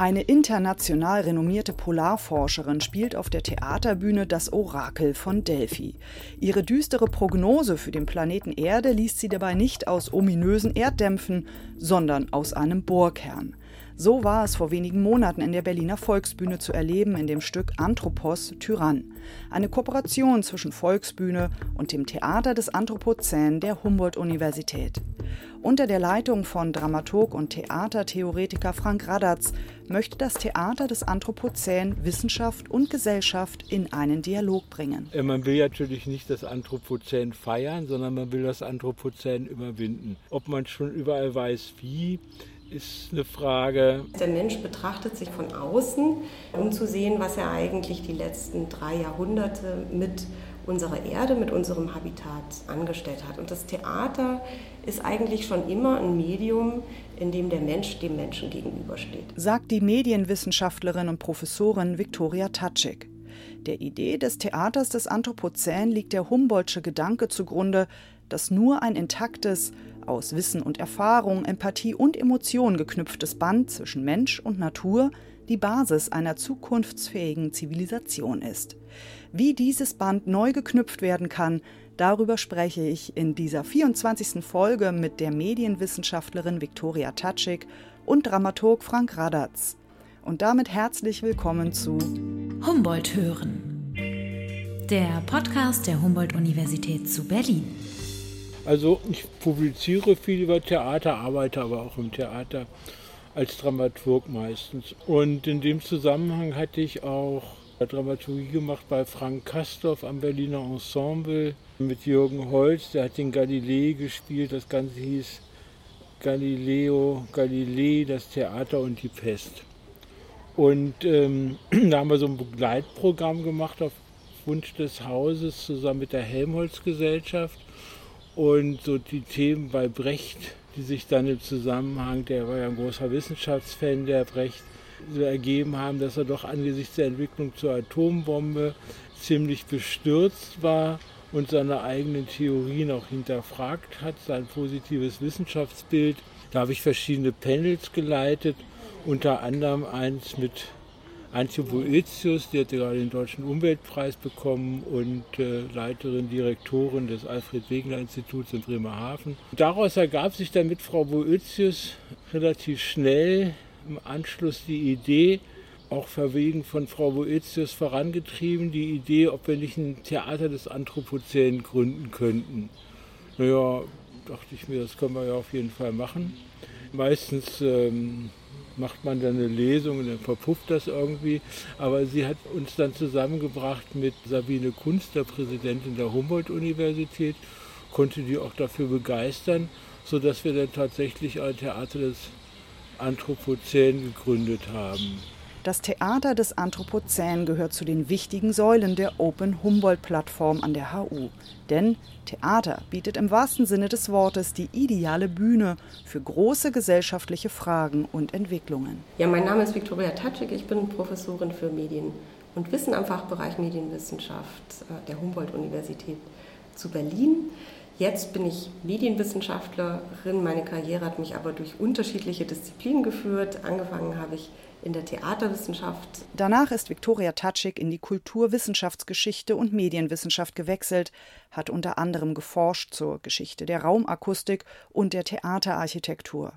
Eine international renommierte Polarforscherin spielt auf der Theaterbühne das Orakel von Delphi. Ihre düstere Prognose für den Planeten Erde liest sie dabei nicht aus ominösen Erddämpfen, sondern aus einem Bohrkern. So war es vor wenigen Monaten in der Berliner Volksbühne zu erleben in dem Stück Anthropos Tyrann. Eine Kooperation zwischen Volksbühne und dem Theater des Anthropozän der Humboldt-Universität. Unter der Leitung von Dramaturg und Theatertheoretiker Frank Radatz möchte das Theater des Anthropozän Wissenschaft und Gesellschaft in einen Dialog bringen. Äh, Man will natürlich nicht das Anthropozän feiern, sondern man will das Anthropozän überwinden. Ob man schon überall weiß, wie, ist eine Frage. Der Mensch betrachtet sich von außen, um zu sehen, was er eigentlich die letzten drei Jahrhunderte mit unserer Erde, mit unserem Habitat angestellt hat. Und das Theater ist eigentlich schon immer ein Medium, in dem der Mensch dem Menschen gegenübersteht. Sagt die Medienwissenschaftlerin und Professorin Viktoria Tatschik. Der Idee des Theaters des Anthropozän liegt der Humboldtsche Gedanke zugrunde, dass nur ein intaktes, aus Wissen und Erfahrung, Empathie und Emotion geknüpftes Band zwischen Mensch und Natur die Basis einer zukunftsfähigen Zivilisation ist. Wie dieses Band neu geknüpft werden kann, darüber spreche ich in dieser 24. Folge mit der Medienwissenschaftlerin Viktoria Tatschik und Dramaturg Frank Radatz. Und damit herzlich willkommen zu Humboldt hören. Der Podcast der Humboldt-Universität zu Berlin. Also ich publiziere viel über Theater, arbeite aber auch im Theater als Dramaturg meistens. Und in dem Zusammenhang hatte ich auch Dramaturgie gemacht bei Frank Kastorf am Berliner Ensemble mit Jürgen Holz, der hat den Galilei gespielt, das Ganze hieß Galileo, Galilei, das Theater und die Pest. Und ähm, da haben wir so ein Begleitprogramm gemacht auf Wunsch des Hauses zusammen mit der Helmholtz-Gesellschaft und so die Themen bei Brecht, die sich dann im Zusammenhang, der war ja ein großer Wissenschaftsfan, der Brecht, so ergeben haben, dass er doch angesichts der Entwicklung zur Atombombe ziemlich bestürzt war und seine eigenen Theorien auch hinterfragt hat, sein positives Wissenschaftsbild. Da habe ich verschiedene Panels geleitet, unter anderem eins mit Antje Boetius, die hat gerade den Deutschen Umweltpreis bekommen und äh, Leiterin, Direktorin des Alfred Wegener Instituts in Bremerhaven. Daraus ergab sich dann mit Frau Boetius relativ schnell im Anschluss die Idee, auch verwegen von Frau Boetius vorangetrieben, die Idee, ob wir nicht ein Theater des Anthropozän gründen könnten. Naja, dachte ich mir, das können wir ja auf jeden Fall machen. Meistens ähm, macht man dann eine Lesung und dann verpufft das irgendwie. Aber sie hat uns dann zusammengebracht mit Sabine Kunst, der Präsidentin der Humboldt-Universität, konnte die auch dafür begeistern, sodass wir dann tatsächlich ein Theater des Anthropozän gegründet haben. Das Theater des Anthropozän gehört zu den wichtigen Säulen der Open Humboldt-Plattform an der HU. Denn Theater bietet im wahrsten Sinne des Wortes die ideale Bühne für große gesellschaftliche Fragen und Entwicklungen. Ja, mein Name ist Viktoria Tatschik, ich bin Professorin für Medien und Wissen am Fachbereich Medienwissenschaft der Humboldt-Universität zu Berlin. Jetzt bin ich Medienwissenschaftlerin. Meine Karriere hat mich aber durch unterschiedliche Disziplinen geführt. Angefangen habe ich in der Theaterwissenschaft. Danach ist Viktoria Tatschik in die Kulturwissenschaftsgeschichte und Medienwissenschaft gewechselt, hat unter anderem geforscht zur Geschichte der Raumakustik und der Theaterarchitektur.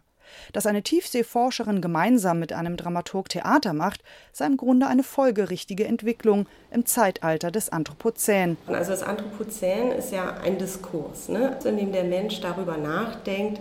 Dass eine Tiefseeforscherin gemeinsam mit einem Dramaturg Theater macht, sei im Grunde eine folgerichtige Entwicklung im Zeitalter des Anthropozän. Also das Anthropozän ist ja ein Diskurs, ne? in dem der Mensch darüber nachdenkt,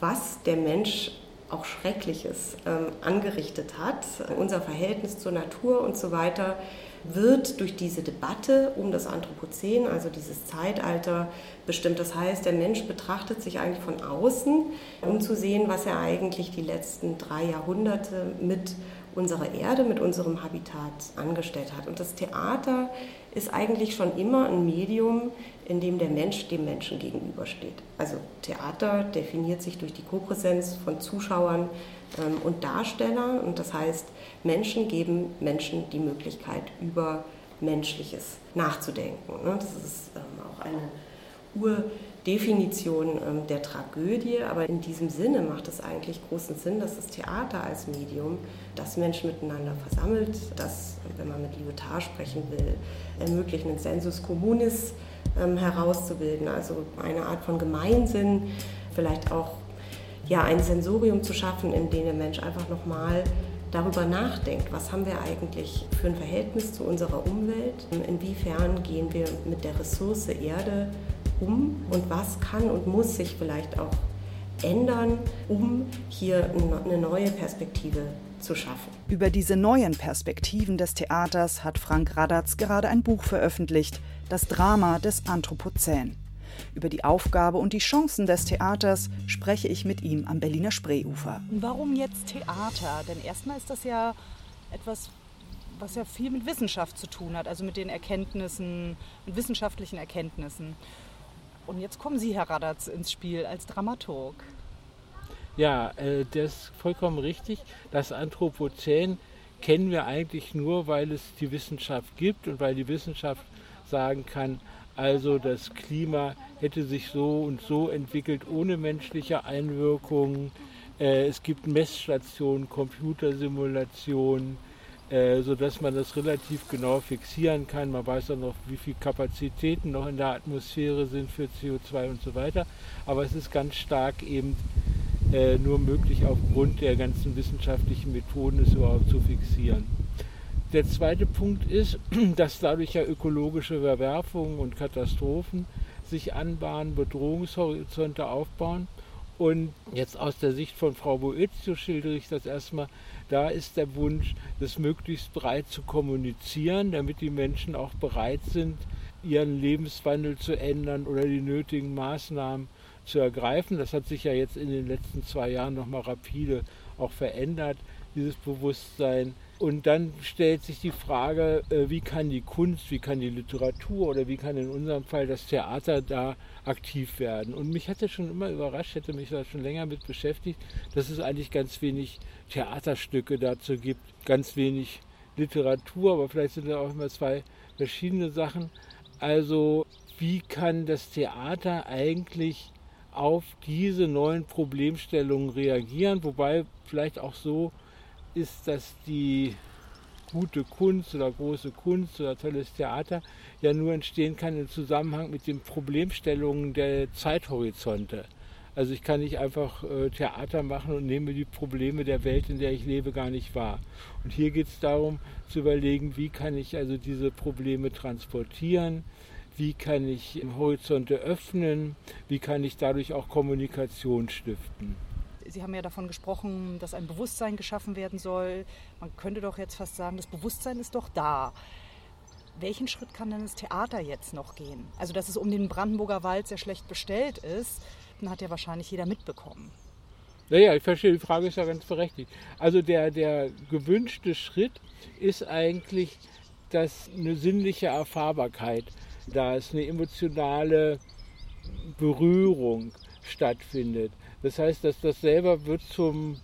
was der Mensch auch Schreckliches ähm, angerichtet hat, unser Verhältnis zur Natur und so weiter, wird durch diese Debatte um das Anthropozän, also dieses Zeitalter, bestimmt. Das heißt, der Mensch betrachtet sich eigentlich von außen, um zu sehen, was er eigentlich die letzten drei Jahrhunderte mit unserer Erde, mit unserem Habitat angestellt hat. Und das Theater ist eigentlich schon immer ein Medium, in dem der Mensch dem Menschen gegenübersteht. Also Theater definiert sich durch die Kopräsenz von Zuschauern ähm, und Darstellern. Und das heißt, Menschen geben Menschen die Möglichkeit, über Menschliches nachzudenken. Ne? Das ist ähm, auch eine Urdefinition ähm, der Tragödie, aber in diesem Sinne macht es eigentlich großen Sinn, dass das Theater als Medium das Menschen miteinander versammelt, das, wenn man mit Lyotard sprechen will, ermöglicht, einen Sensus Communis ähm, herauszubilden, also eine Art von Gemeinsinn, vielleicht auch ja, ein Sensorium zu schaffen, in dem der Mensch einfach nochmal darüber nachdenkt, was haben wir eigentlich für ein Verhältnis zu unserer Umwelt, inwiefern gehen wir mit der Ressource Erde um und was kann und muss sich vielleicht auch ändern, um hier eine neue Perspektive zu schaffen. Über diese neuen Perspektiven des Theaters hat Frank Radatz gerade ein Buch veröffentlicht, Das Drama des Anthropozän. Über die Aufgabe und die Chancen des Theaters spreche ich mit ihm am Berliner Spreeufer. Warum jetzt Theater? Denn erstmal ist das ja etwas, was ja viel mit Wissenschaft zu tun hat, also mit den Erkenntnissen, mit wissenschaftlichen Erkenntnissen. Und jetzt kommen Sie, Herr Radatz, ins Spiel als Dramaturg. Ja, äh, das ist vollkommen richtig. Das Anthropozän kennen wir eigentlich nur, weil es die Wissenschaft gibt und weil die Wissenschaft sagen kann, also das Klima hätte sich so und so entwickelt ohne menschliche Einwirkung. Äh, es gibt Messstationen, Computersimulationen, äh, sodass man das relativ genau fixieren kann. Man weiß auch noch, wie viele Kapazitäten noch in der Atmosphäre sind für CO2 und so weiter. Aber es ist ganz stark eben äh, nur möglich aufgrund der ganzen wissenschaftlichen Methoden, es überhaupt zu fixieren. Der zweite Punkt ist, dass dadurch ja ökologische Verwerfungen und Katastrophen sich anbahnen, Bedrohungshorizonte aufbauen. Und jetzt aus der Sicht von Frau Boezio schildere ich das erstmal. Da ist der Wunsch, das möglichst breit zu kommunizieren, damit die Menschen auch bereit sind, ihren Lebenswandel zu ändern oder die nötigen Maßnahmen zu ergreifen. Das hat sich ja jetzt in den letzten zwei Jahren nochmal rapide auch verändert, dieses Bewusstsein und dann stellt sich die Frage, äh, wie kann die Kunst, wie kann die Literatur oder wie kann in unserem Fall das Theater da aktiv werden. Und mich hatte schon immer überrascht, hätte mich da schon länger mit beschäftigt, dass es eigentlich ganz wenig Theaterstücke dazu gibt, ganz wenig Literatur, aber vielleicht sind da auch immer zwei verschiedene Sachen. Also wie kann das Theater eigentlich auf diese neuen Problemstellungen reagieren, wobei vielleicht auch so, ist, dass die gute Kunst oder große Kunst oder tolles Theater ja nur entstehen kann im Zusammenhang mit den Problemstellungen der Zeithorizonte. Also ich kann nicht einfach äh, Theater machen und nehme die Probleme der Welt, in der ich lebe, gar nicht wahr. Und hier geht es darum zu überlegen, wie kann ich also diese Probleme transportieren, wie kann ich Horizonte öffnen, wie kann ich dadurch auch Kommunikation stiften. Sie haben ja davon gesprochen, dass ein Bewusstsein geschaffen werden soll. Man könnte doch jetzt fast sagen, das Bewusstsein ist doch da. Welchen Schritt kann denn das Theater jetzt noch gehen? Also, dass es um den Brandenburger Wald sehr schlecht bestellt ist, dann hat ja wahrscheinlich jeder mitbekommen. Naja, ich verstehe, die Frage ist ja ganz berechtigt. Also der, der gewünschte Schritt ist eigentlich, dass eine sinnliche Erfahrbarkeit, da ist eine emotionale Berührung stattfindet. Das heißt, dass das selber wird zum,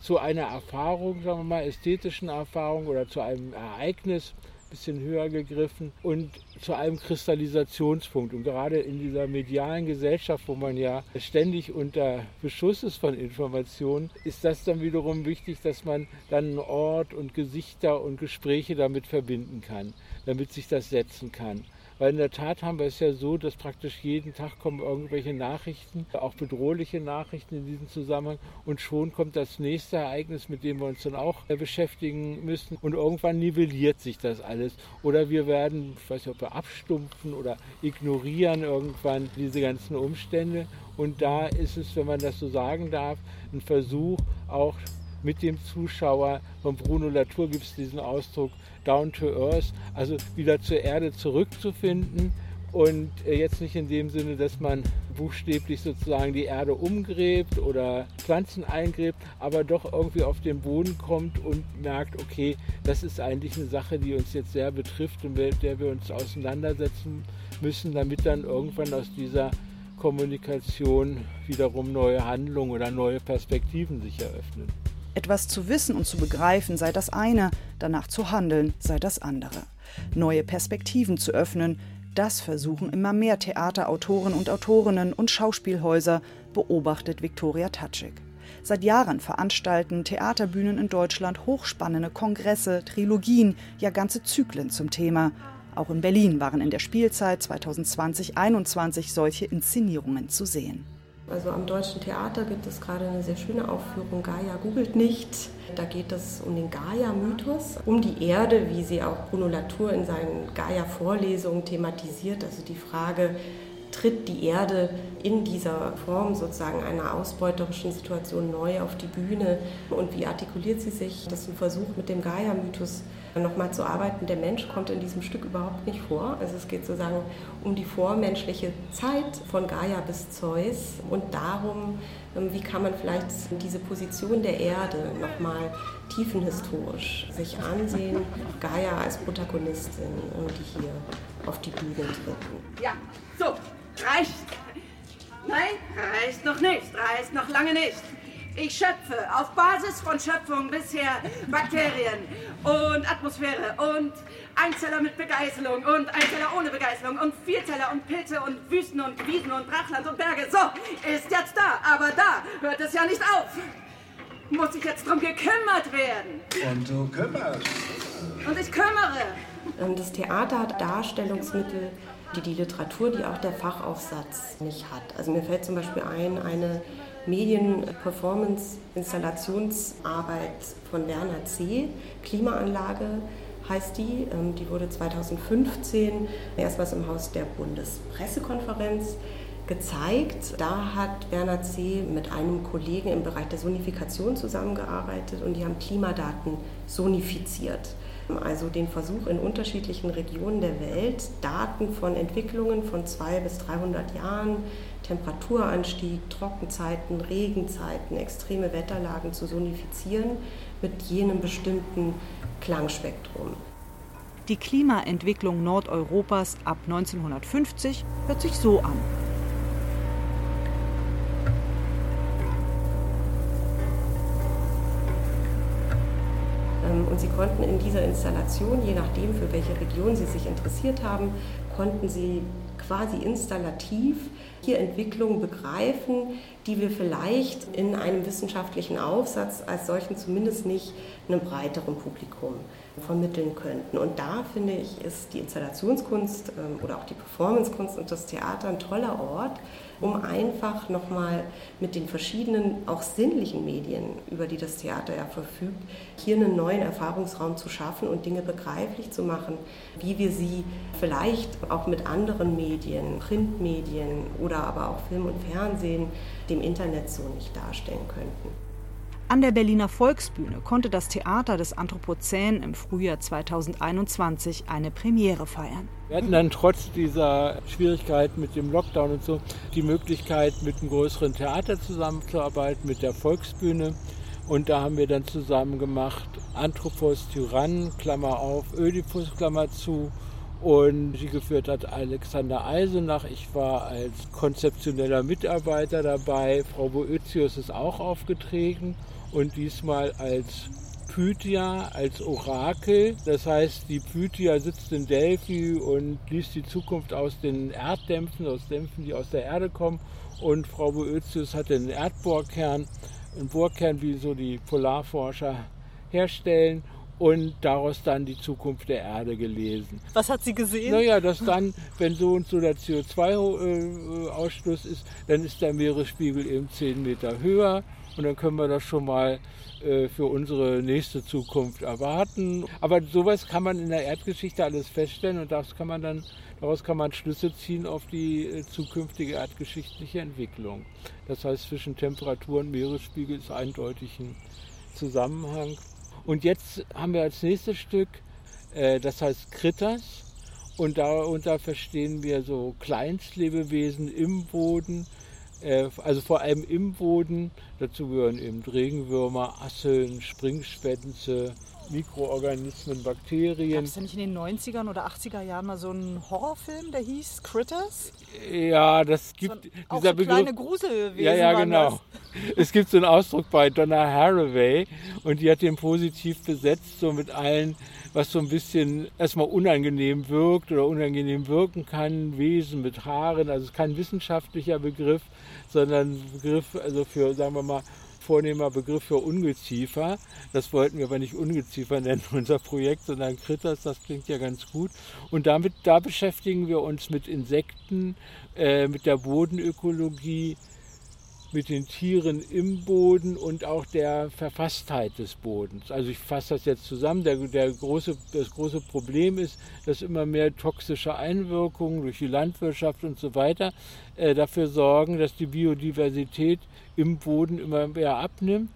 zu einer Erfahrung, sagen wir mal, ästhetischen Erfahrung oder zu einem Ereignis, bisschen höher gegriffen und zu einem Kristallisationspunkt. Und gerade in dieser medialen Gesellschaft, wo man ja ständig unter Beschuss ist von Informationen, ist das dann wiederum wichtig, dass man dann einen Ort und Gesichter und Gespräche damit verbinden kann, damit sich das setzen kann. Weil in der Tat haben wir es ja so, dass praktisch jeden Tag kommen irgendwelche Nachrichten, auch bedrohliche Nachrichten in diesem Zusammenhang. Und schon kommt das nächste Ereignis, mit dem wir uns dann auch äh, beschäftigen müssen. Und irgendwann nivelliert sich das alles. Oder wir werden, ich weiß nicht, ob wir abstumpfen oder ignorieren irgendwann diese ganzen Umstände. Und da ist es, wenn man das so sagen darf, ein Versuch auch mit dem Zuschauer. Von Bruno Latour gibt es diesen Ausdruck, down to earth, also wieder zur Erde zurückzufinden Und äh, jetzt nicht in dem Sinne, dass man buchstäblich sozusagen die Erde umgräbt oder Pflanzen eingräbt, aber doch irgendwie auf den Boden kommt und merkt, okay, das ist eigentlich eine Sache, die uns jetzt sehr betrifft und mit der wir uns auseinandersetzen müssen, damit dann irgendwann aus dieser Kommunikation wiederum neue Handlungen oder neue Perspektiven sich eröffnen. Etwas zu wissen und zu begreifen sei das eine, danach zu handeln sei das andere. Neue Perspektiven zu öffnen, das versuchen immer mehr Theaterautoren und Autorinnen und Schauspielhäuser, beobachtet Viktoria Tatschik. Seit Jahren veranstalten Theaterbühnen in Deutschland hochspannende Kongresse, Trilogien, ja ganze Zyklen zum Thema. Auch in Berlin waren in der Spielzeit 2020-21 solche Inszenierungen zu sehen. Also am Deutschen Theater gibt es gerade eine sehr schöne Aufführung, Gaia googelt nicht. Da geht es um den Gaia-Mythos, um die Erde, wie sie auch Bruno Latour in seinen Gaia-Vorlesungen thematisiert. Also die Frage, tritt die Erde in dieser Form sozusagen einer ausbeuterischen Situation neu auf die Bühne und wie artikuliert sie sich? Das ist ein Versuch mit dem Gaia-Mythos nochmal zu arbeiten. Der Mensch kommt in diesem Stück überhaupt nicht vor. Also es geht sozusagen um die vormenschliche Zeit von Gaia bis Zeus und darum, ähm, wie kann man vielleicht diese Position der Erde nochmal tiefenhistorisch sich ansehen. Gaia als Protagonistin, die hier auf die Bühne treten. Ja, so, reicht. Nein, reicht noch nicht, reicht noch lange nicht. Ich schöpfe auf Basis von Schöpfung bisher Bakterien und Atmosphäre und Einzeller mit Begeißelung und Einzeller ohne Begeißelung und Vielzeller und Pilze und Wüsten und Wiesen und Brachland und Berge. So, ist jetzt da, aber da hört es ja nicht auf. Muss ich jetzt drum gekümmert werden. Und du kümmerst. Und ich kümmere. Ähm, das Theater hat Darstellungsmittel, die die Literatur, die auch der Fachaufsatz nicht hat. Also mir fällt zum Beispiel ein, eine Medien-Performance-Installationsarbeit von Werner C. Klimaanlage heißt die. Ähm, die wurde 2015 erstmals im Haus der Bundespressekonferenz gezeigt. Da hat Werner C. mit einem Kollegen im Bereich der Sonifikation zusammengearbeitet und die haben Klimadaten sonifiziert. Also den Versuch in unterschiedlichen Regionen der Welt, Daten von Entwicklungen von 200 bis 300 Jahren Temperaturanstieg, Trockenzeiten, Regenzeiten, extreme Wetterlagen zu sonifizieren mit jenem bestimmten Klangspektrum. Die Klimaentwicklung Nordeuropas ab 1950 hört sich so an. Ähm, und sie konnten in dieser Installation, je nachdem für welche Region sie sich interessiert haben, konnten sie quasi installativ hier Entwicklungen begreifen, die wir vielleicht in einem wissenschaftlichen Aufsatz als solchen zumindest nicht einem breiteren Publikum vermitteln könnten. Und da finde ich, ist die Installationskunst ähm, oder auch die Performancekunst und das Theater ein toller Ort, um einfach nochmal mit den verschiedenen, auch sinnlichen Medien, über die das Theater ja verfügt, hier einen neuen Erfahrungsraum zu schaffen und Dinge begreiflich zu machen, wie wir sie vielleicht auch mit anderen Medien, Printmedien oder aber auch Film und Fernsehen, dem Internet so nicht darstellen könnten. An der Berliner Volksbühne konnte das Theater des Anthropozän im Frühjahr 2021 eine Premiere feiern. Wir hatten dann trotz dieser Schwierigkeiten mit dem Lockdown und so die Möglichkeit, mit einem größeren Theater zusammenzuarbeiten, mit der Volksbühne. Und da haben wir dann zusammen gemacht Anthropos Tyrann, Klammer auf, Ödipus, Klammer zu. Und sie geführt hat Alexander Eisenach. Ich war als konzeptioneller Mitarbeiter dabei. Frau Boetius ist auch aufgetreten und diesmal als Pythia, als Orakel. Das heißt, die Pythia sitzt in Delphi und liest die Zukunft aus den Erddämpfen, aus Dämpfen, die aus der Erde kommen. Und Frau Boetius hatte einen Erdbohrkern, einen Bohrkern, wie so die Polarforscher herstellen und daraus dann die Zukunft der Erde gelesen. Was hat sie gesehen? Naja, dass dann, wenn so und so der CO2-Ausstoß ist, dann ist der Meeresspiegel eben 10 Meter höher und dann können wir das schon mal äh, für unsere nächste Zukunft erwarten. Aber sowas kann man in der Erdgeschichte alles feststellen und das kann man dann, daraus kann man Schlüsse ziehen auf die äh, zukünftige erdgeschichtliche Entwicklung. Das heißt, zwischen Temperatur und Meeresspiegel ist eindeutig ein Zusammenhang. Und jetzt haben wir als nächstes Stück, äh, das heißt Kritas. Und darunter verstehen wir so Kleinstlebewesen im Boden, äh, also vor allem im Boden. Dazu gehören eben Regenwürmer, Asseln, Springschwänze, Mikroorganismen, Bakterien. Gab es denn nicht in den 90ern oder 80er Jahren mal so einen Horrorfilm, der hieß Critters? Ja, das gibt So, dieser auch so Begriff. kleine Gruselwesen Ja, ja, genau. Es gibt so einen Ausdruck bei Donna Haraway und die hat den positiv besetzt, so mit allen, was so ein bisschen erstmal unangenehm wirkt oder unangenehm wirken kann. Wesen mit Haaren, also kein wissenschaftlicher Begriff, sondern ein Begriff, also für, sagen wir mal, vornehmer Begriff für Ungeziefer. Das wollten wir aber nicht Ungeziefer nennen, unser Projekt, sondern Kritters, das klingt ja ganz gut. Und damit, da beschäftigen wir uns mit Insekten, äh, mit der Bodenökologie, mit den Tieren im Boden und auch der Verfasstheit des Bodens. Also ich fasse das jetzt zusammen. Der, der große, das große Problem ist, dass immer mehr toxische Einwirkungen durch die Landwirtschaft und so weiter äh, dafür sorgen, dass die Biodiversität im Boden immer mehr abnimmt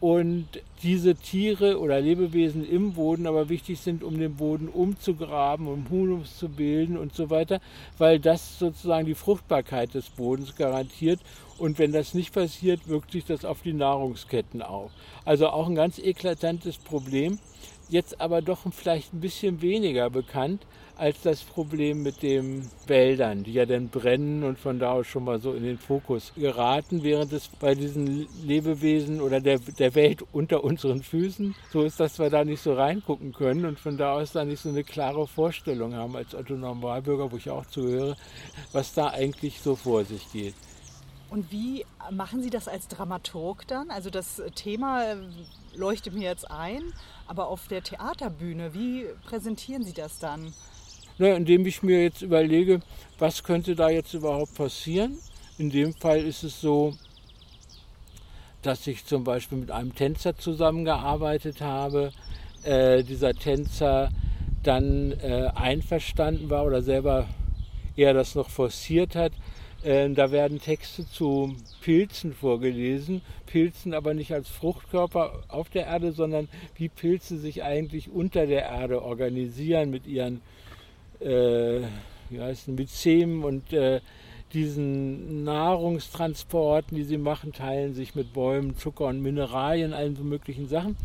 und diese Tiere oder Lebewesen im Boden aber wichtig sind, um den Boden umzugraben, um Humus zu bilden und so weiter, weil das sozusagen die Fruchtbarkeit des Bodens garantiert. Und wenn das nicht passiert, wirkt sich das auf die Nahrungsketten auf. Also auch ein ganz eklatantes Problem, jetzt aber doch vielleicht ein bisschen weniger bekannt als das Problem mit den Wäldern, die ja dann brennen und von da aus schon mal so in den Fokus geraten, während es bei diesen Lebewesen oder der, der Welt unter unseren Füßen so ist, dass wir da nicht so reingucken können und von da aus da nicht so eine klare Vorstellung haben als Otto Normalbürger, wo ich auch zuhöre, was da eigentlich so vor sich geht. Und wie machen Sie das als Dramaturg dann? Also das Thema leuchtet mir jetzt ein, aber auf der Theaterbühne, wie präsentieren Sie das dann? Na, indem ich mir jetzt überlege, was könnte da jetzt überhaupt passieren. In dem Fall ist es so, dass ich zum Beispiel mit einem Tänzer zusammengearbeitet habe. Äh, dieser Tänzer dann äh, einverstanden war oder selber eher das noch forciert hat. Äh, da werden Texte zu Pilzen vorgelesen. Pilzen aber nicht als Fruchtkörper auf der Erde, sondern wie Pilze sich eigentlich unter der Erde organisieren mit ihren äh, wie heißt, Myzemen und äh, diesen Nahrungstransporten, die sie machen, teilen sich mit Bäumen, Zucker und Mineralien, allen so möglichen Sachen.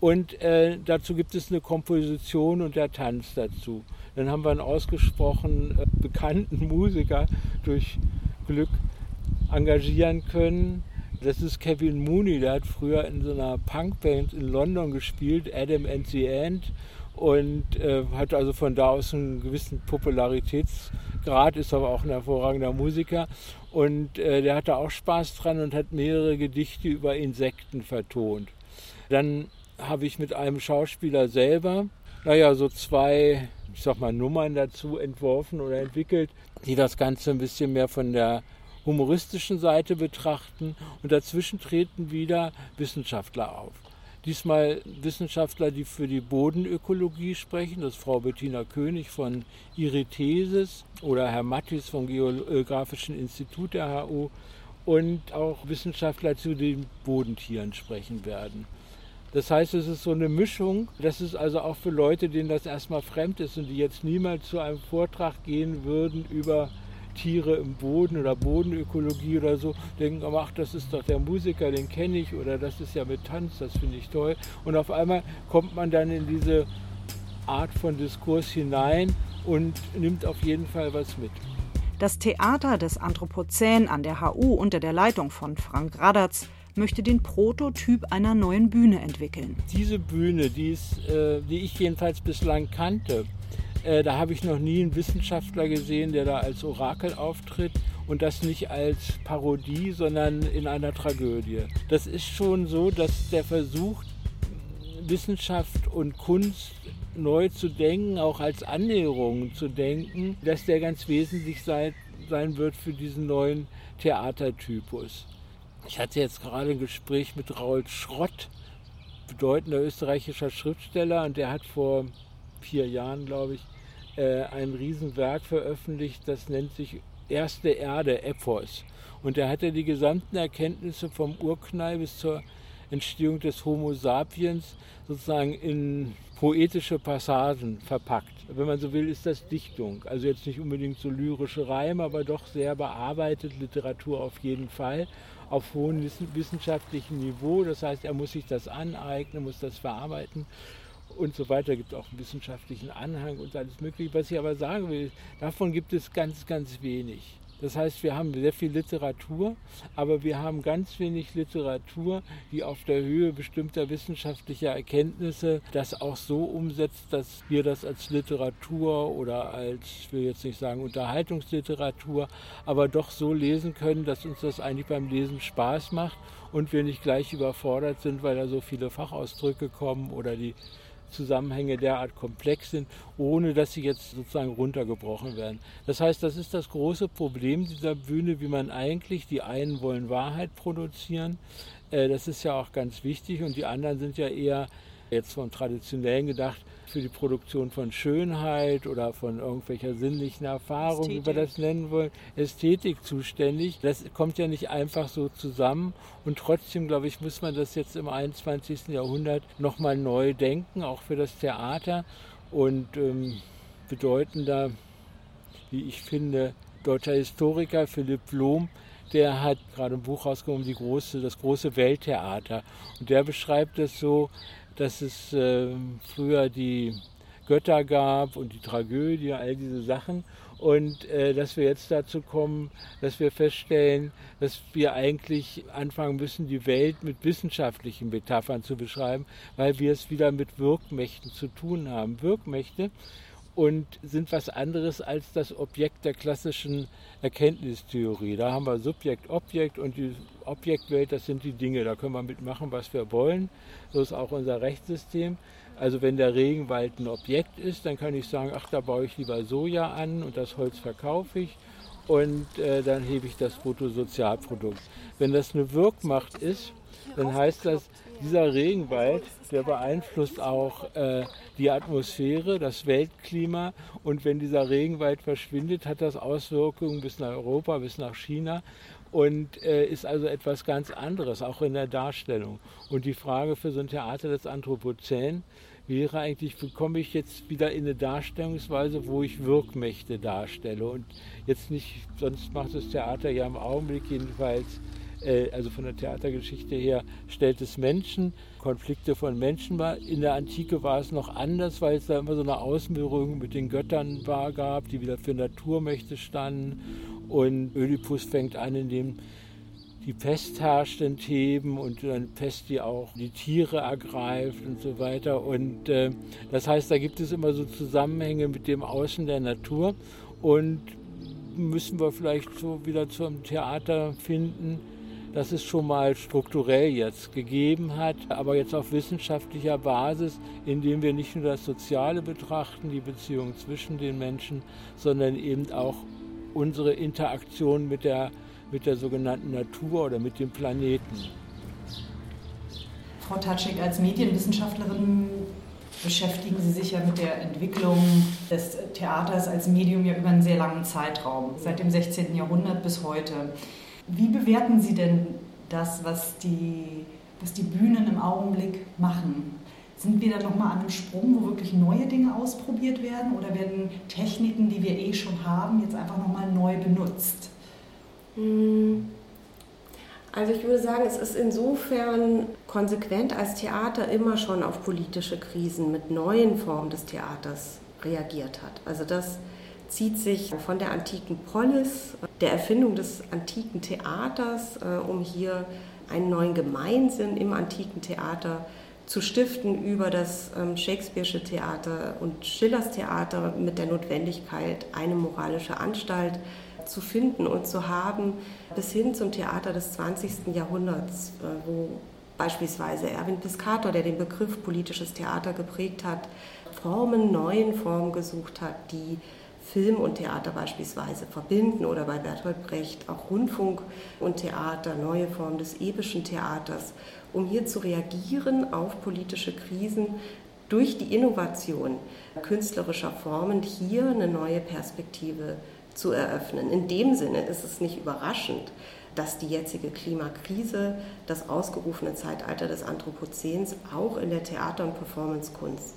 Und äh, dazu gibt es eine Komposition und der Tanz dazu. Dann haben wir einen ausgesprochen äh, bekannten Musiker durch Glück engagieren können. Das ist Kevin Mooney, der hat früher in so einer Punkband in London gespielt, Adam and the Ant und äh, hat also von da aus einen gewissen Popularitätsgrad, ist aber auch ein hervorragender Musiker. Und äh, der hatte auch Spaß dran und hat mehrere Gedichte über Insekten vertont. Dann habe ich mit einem Schauspieler selber, naja, so zwei, ich sag mal, Nummern dazu entworfen oder entwickelt, die das Ganze ein bisschen mehr von der humoristischen Seite betrachten. Und dazwischen treten wieder Wissenschaftler auf. Diesmal Wissenschaftler, die für die Bodenökologie sprechen. Das ist Frau Bettina König von Irithesis oder Herr Mattis vom Geografischen Institut der HU und auch Wissenschaftler zu den Bodentieren sprechen werden. Das heißt, es ist so eine Mischung. Das ist also auch für Leute, denen das erstmal fremd ist und die jetzt niemals zu einem Vortrag gehen würden über Tiere im Boden oder Bodenökologie oder so, denken, ach, das ist doch der Musiker, den kenne ich oder das ist ja mit Tanz, das finde ich toll. Und auf einmal kommt man dann in diese Art von Diskurs hinein und nimmt auf jeden Fall was mit. Das Theater des Anthropozän an der HU unter der Leitung von Frank Radatz möchte den Prototyp einer neuen Bühne entwickeln. Diese Bühne, die, ist, äh, die ich jedenfalls bislang kannte, äh, da habe ich noch nie einen Wissenschaftler gesehen, der da als Orakel auftritt und das nicht als Parodie, sondern in einer Tragödie. Das ist schon so, dass der Versuch, Wissenschaft und Kunst neu zu denken, auch als Annäherung zu denken, dass der ganz wesentlich sein, sein wird für diesen neuen Theatertypus. Ich hatte jetzt gerade ein Gespräch mit Raul Schrott, bedeutender österreichischer Schriftsteller, und der hat vor vier Jahren, glaube ich, äh, ein Riesenwerk veröffentlicht, das nennt sich Erste Erde, Epos. Und da hat er die gesamten Erkenntnisse vom Urknall bis zur Entstehung des Homo sapiens sozusagen in poetische Passagen verpackt. Wenn man so will, ist das Dichtung. Also jetzt nicht unbedingt so lyrische Reime, aber doch sehr bearbeitet, Literatur auf jeden Fall, auf hohem wissenschaftlichem Niveau. Das heißt, er muss sich das aneignen, muss das verarbeiten und so weiter. Gibt auch einen wissenschaftlichen Anhang und alles Mögliche. Was ich aber sagen will, davon gibt es ganz, ganz wenig. Das heißt, wir haben sehr viel Literatur, aber wir haben ganz wenig Literatur, die auf der Höhe bestimmter wissenschaftlicher Erkenntnisse das auch so umsetzt, dass wir das als Literatur oder als, ich will jetzt nicht sagen Unterhaltungsliteratur, aber doch so lesen können, dass uns das eigentlich beim Lesen Spaß macht und wir nicht gleich überfordert sind, weil da so viele Fachausdrücke kommen oder die Zusammenhänge derart komplex sind, ohne dass sie jetzt sozusagen runtergebrochen werden. Das heißt, das ist das große Problem dieser Bühne, wie man eigentlich, die einen wollen Wahrheit produzieren, äh, das ist ja auch ganz wichtig und die anderen sind ja eher jetzt vom Traditionellen gedacht, für die Produktion von Schönheit oder von irgendwelcher sinnlichen Erfahrung, Ästhetik. wie wir das nennen wollen, Ästhetik zuständig. Das kommt ja nicht einfach so zusammen und trotzdem, glaube ich, muss man das jetzt im 21. Jahrhundert nochmal neu denken, auch für das Theater und ähm, bedeutender, wie ich finde, deutscher Historiker Philipp Blom, der hat gerade ein Buch rausgekommen, die große, das große Welttheater. Und der beschreibt es so, dass es äh, früher die Götter gab und die Tragödie, all diese Sachen. Und äh, dass wir jetzt dazu kommen, dass wir feststellen, dass wir eigentlich anfangen müssen, die Welt mit wissenschaftlichen Metaphern zu beschreiben, weil wir es wieder mit Wirkmächten zu tun haben. Wirkmächte und sind was anderes als das Objekt der klassischen Erkenntnistheorie. Da haben wir Subjekt, Objekt und die Objektwelt, das sind die Dinge. Da können wir mitmachen, was wir wollen. So ist auch unser Rechtssystem. Also wenn der Regenwald ein Objekt ist, dann kann ich sagen, ach, da baue ich lieber Soja an und das Holz verkaufe ich und äh, dann hebe ich das Bruttosozialprodukt. Wenn das eine Wirkmacht ist, dann heißt das, dieser Regenwald, der beeinflusst auch äh, die Atmosphäre, das Weltklima. Und wenn dieser Regenwald verschwindet, hat das Auswirkungen bis nach Europa, bis nach China und äh, ist also etwas ganz anderes, auch in der Darstellung. Und die Frage für so ein Theater des Anthropozän wäre eigentlich, bekomme ich jetzt wieder in eine Darstellungsweise, wo ich Wirkmächte darstelle und jetzt nicht, sonst macht das Theater ja im Augenblick jedenfalls also von der Theatergeschichte her, stellt es Menschen, Konflikte von Menschen war. In der Antike war es noch anders, weil es da immer so eine Ausmührung mit den Göttern war, gab, die wieder für Naturmächte standen. Und Ödipus fängt an, indem die Pest herrscht in Theben und eine Pest, die auch die Tiere ergreift und so weiter. Und äh, das heißt, da gibt es immer so Zusammenhänge mit dem Außen der Natur. Und müssen wir vielleicht so wieder zum Theater finden, das es schon mal strukturell jetzt gegeben hat, aber jetzt auf wissenschaftlicher Basis, indem wir nicht nur das Soziale betrachten, die Beziehung zwischen den Menschen, sondern eben auch unsere Interaktion mit der, mit der sogenannten Natur oder mit dem Planeten. Frau Tatschik, als Medienwissenschaftlerin beschäftigen Sie sich ja mit der Entwicklung des Theaters als Medium ja über einen sehr langen Zeitraum, seit dem 16. Jahrhundert bis heute. Wie bewerten Sie denn das, was die, was die Bühnen im Augenblick machen? Sind wir da nochmal an einem Sprung, wo wirklich neue Dinge ausprobiert werden oder werden Techniken, die wir eh schon haben, jetzt einfach nochmal neu benutzt? Hm. Also ich würde sagen, es ist insofern konsequent als Theater immer schon auf politische Krisen mit neuen Formen des Theaters reagiert hat. Also das zieht sich von der antiken Polis, der Erfindung des antiken Theaters, äh, um hier einen neuen Gemeinsinn im antiken Theater zu stiften über das ähm, Shakespeare'sche Theater und Schillers Theater mit der Notwendigkeit, eine moralische Anstalt zu finden und zu haben, bis hin zum Theater des 20. Jahrhunderts, äh, wo beispielsweise Erwin Piscator, der den Begriff politisches Theater geprägt hat, Formen, neuen Formen gesucht hat, die Film und Theater beispielsweise verbinden oder bei Bertolt Brecht auch Rundfunk und Theater, neue Formen des epischen Theaters, um hier zu reagieren auf politische Krisen durch die Innovation künstlerischer Formen hier eine neue Perspektive zu eröffnen. In dem Sinne ist es nicht überraschend, dass die jetzige Klimakrise, das ausgerufene Zeitalter des Anthropozäns auch in der Theater- und Performancekunst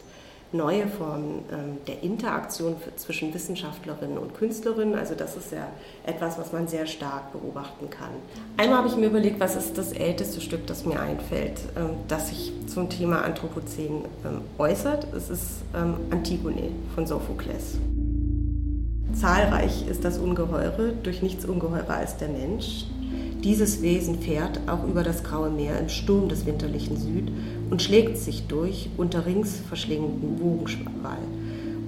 neue Formen ähm, der Interaktion zwischen Wissenschaftlerinnen und Künstlerinnen. Also das ist ja etwas, was man sehr stark beobachten kann. Einmal habe ich mir überlegt, was ist das älteste Stück, das mir einfällt, ähm, das sich zum Thema Anthropozän ähm, äußert. Es ist Antigone von Sophokles. Zahlreich ist das Ungeheure, durch nichts ungeheurer als der Mensch. Dieses Wesen fährt auch über das graue Meer im Sturm des winterlichen Süd und schlägt sich durch unter rings verschlingenden Wogenschwall.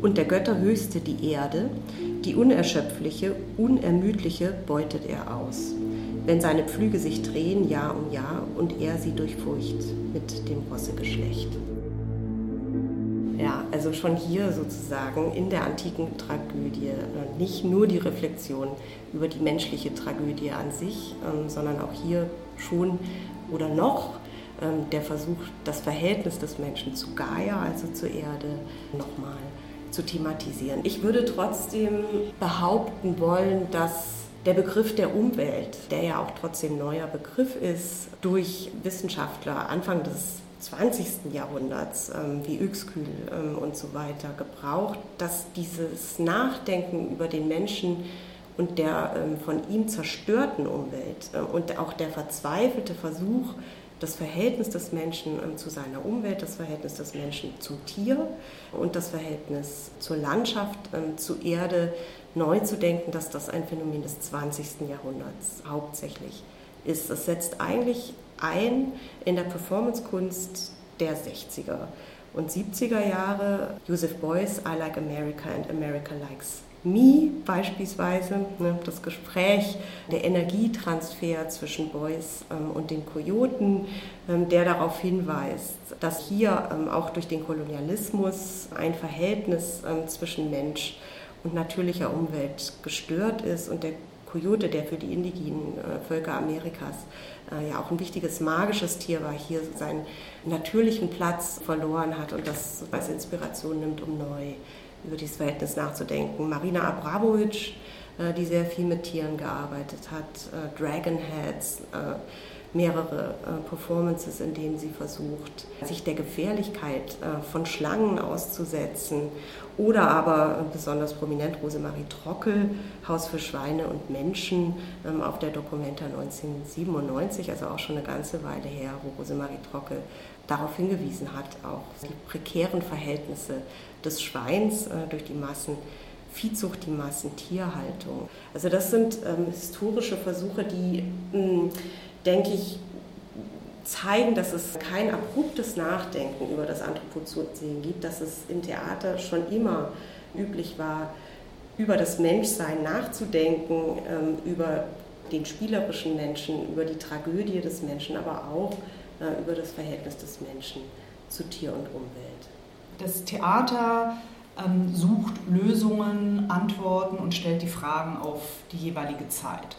Und der Götter höchste die Erde, die unerschöpfliche, unermüdliche beutet er aus. Wenn seine Pflüge sich drehen Jahr um Jahr und er sie durchfurcht mit dem Rossegeschlecht. Ja, also schon hier sozusagen in der antiken Tragödie äh, nicht nur die Reflexion über die menschliche Tragödie an sich, ähm, sondern auch hier schon oder noch ähm, der Versuch, das Verhältnis des Menschen zu Gaia, also zur Erde, nochmal zu thematisieren. Ich würde trotzdem behaupten wollen, dass der Begriff der Umwelt, der ja auch trotzdem neuer Begriff ist, durch Wissenschaftler Anfang des 20. Jahrhunderts, ähm, wie Uexküll ähm, und so weiter, gebraucht, dass dieses Nachdenken über den Menschen und der ähm, von ihm zerstörten Umwelt äh, und auch der verzweifelte Versuch, das Verhältnis des Menschen ähm, zu seiner Umwelt, das Verhältnis des Menschen zum Tier und das Verhältnis zur Landschaft, ähm, zur Erde neu zu denken, dass das ein Phänomen des 20. Jahrhunderts hauptsächlich ist. Es setzt eigentlich ein in der Performancekunst der 60er und 70er Jahre. Joseph Beuys, I Like America and America Likes Me beispielsweise, ne, das Gespräch, der Energietransfer zwischen Beuys ähm, und den Kojoten, ähm, der darauf hinweist, dass hier ähm, auch durch den Kolonialismus ein Verhältnis ähm, zwischen Mensch und natürlicher Umwelt gestört ist und der Kojote, der für die indigenen äh, Völker Amerikas äh, ja auch ein wichtiges magisches Tier war, hier seinen natürlichen Platz verloren hat und das als Inspiration nimmt, um neu über dieses Verhältnis nachzudenken. Marina Abramovic, äh, die sehr viel mit Tieren gearbeitet hat, Dragonheads, mehrere Performances, in denen sie versucht, sich der Gefährlichkeit von Schlangen auszusetzen. Oder aber besonders prominent Rosemarie Trockel, Haus für Schweine und Menschen ähm, auf der Documenta 1997, also auch schon eine ganze Weile her, wo Rosemarie Trockel darauf hingewiesen hat, auch die prekären Verhältnisse des Schweins äh, durch die Massenviehzucht, die Massentierhaltung. Also das sind ähm, historische Versuche, die, mh, denke ich, zeigen, dass es kein abruptes Nachdenken über das Anthropozän gibt, dass es im Theater schon immer üblich war, über das Menschsein nachzudenken, ähm, über den spielerischen Menschen, über die Tragödie des Menschen, aber auch äh, über das Verhältnis des Menschen zu Tier und Umwelt. Das Theater ähm, sucht Lösungen, Antworten und stellt die Fragen auf die jeweilige Zeit.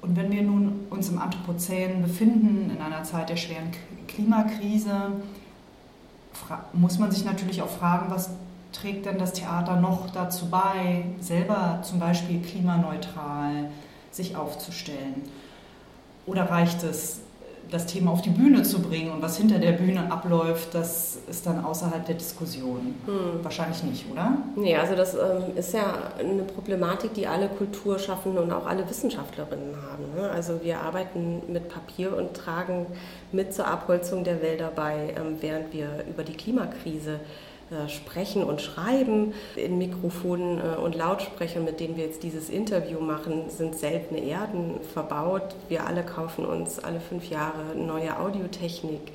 Und wenn wir nun uns im Anthropozän befinden, in einer Zeit der schweren Klimakrise, muss man sich natürlich auch fragen, was trägt denn das Theater noch dazu bei, selber zum Beispiel klimaneutral sich aufzustellen? Oder reicht es, das Thema auf die Bühne zu bringen und was hinter der Bühne abläuft, das ist dann außerhalb der Diskussion. Hm. Wahrscheinlich nicht, oder? Nee, also das ähm, ist ja eine Problematik, die alle Kulturschaffenden und auch alle Wissenschaftlerinnen haben. Ne? Also wir arbeiten mit Papier und tragen mit zur Abholzung der Wälder bei, ähm, während wir über die Klimakrise äh, sprechen und Schreiben. In Mikrofonen äh, und Lautsprechern, mit denen wir jetzt dieses Interview machen, sind seltene Erden verbaut. Wir alle kaufen uns alle fünf Jahre neue Audiotechnik.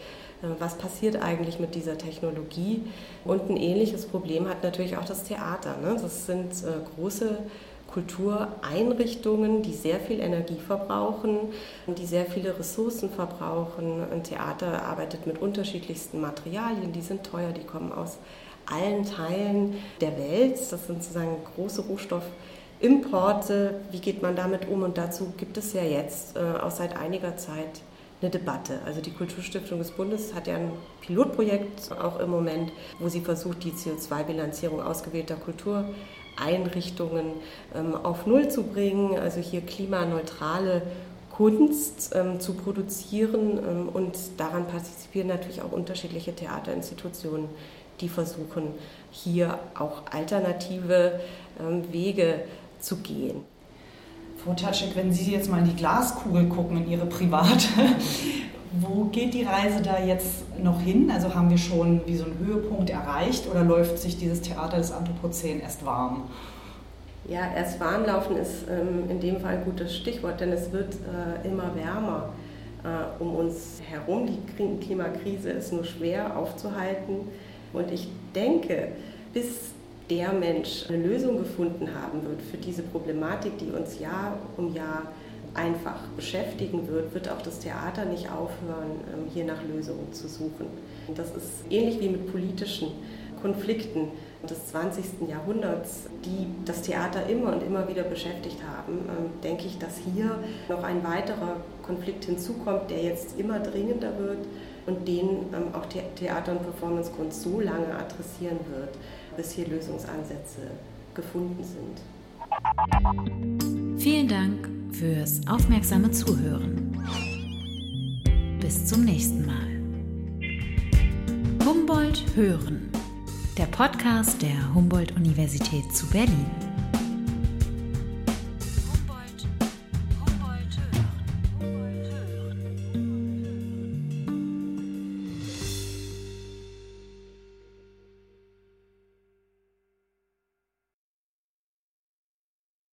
Äh, was passiert eigentlich mit dieser Technologie? Und ein ähnliches Problem hat natürlich auch das Theater. Ne? Das sind große Kultureinrichtungen, die sehr viel Energie verbrauchen, die sehr viele Ressourcen verbrauchen. Ein Theater arbeitet mit unterschiedlichsten Materialien, die sind teuer, die kommen aus allen Teilen der Welt. Das sind sozusagen große Rohstoffimporte. Wie geht man damit um? Und dazu gibt es ja jetzt äh, auch seit einiger Zeit eine Debatte. Also die Kulturstiftung des Bundes hat ja ein Pilotprojekt auch im Moment, wo sie versucht, die CO2-Bilanzierung ausgewählter Kultureinrichtungen ähm, auf Null zu bringen. Also hier klimaneutrale Kunst ähm, zu produzieren ähm, und daran partizipieren natürlich auch unterschiedliche Theaterinstitutionen, die versuchen, hier auch alternative ähm, Wege zu gehen. Frau Tatschek, wenn Sie jetzt mal in die Glaskugel gucken, in Ihre private, wo geht die Reise da jetzt noch hin? Also haben wir schon wie so einen Höhepunkt erreicht oder läuft sich dieses Theater des Anthropozän erst warm? Ja, erst warm laufen ist ähm, in dem Fall ein gutes Stichwort, denn es wird äh, immer wärmer äh, um uns herum. Die Klimakrise ist nur schwer aufzuhalten. Und ich denke, bis der Mensch eine Lösung gefunden haben wird für diese Problematik, die uns Jahr um Jahr einfach beschäftigen wird, wird auch das Theater nicht aufhören, ähm, hier nach Lösungen zu suchen. Das ist ähnlich wie mit politischen Konflikten des 20. Jahrhunderts, die das Theater immer und immer wieder beschäftigt haben, ähm, denke ich, dass hier noch ein weiterer Konflikt hinzukommt, der jetzt immer dringender wird und den ähm, auch Theater- und Performancekunst so lange adressieren wird, bis hier Lösungsansätze gefunden sind. Vielen Dank fürs aufmerksame Zuhören. Bis zum nächsten Mal. Humboldt Hören der Podcast der Humboldt-Universität zu Berlin.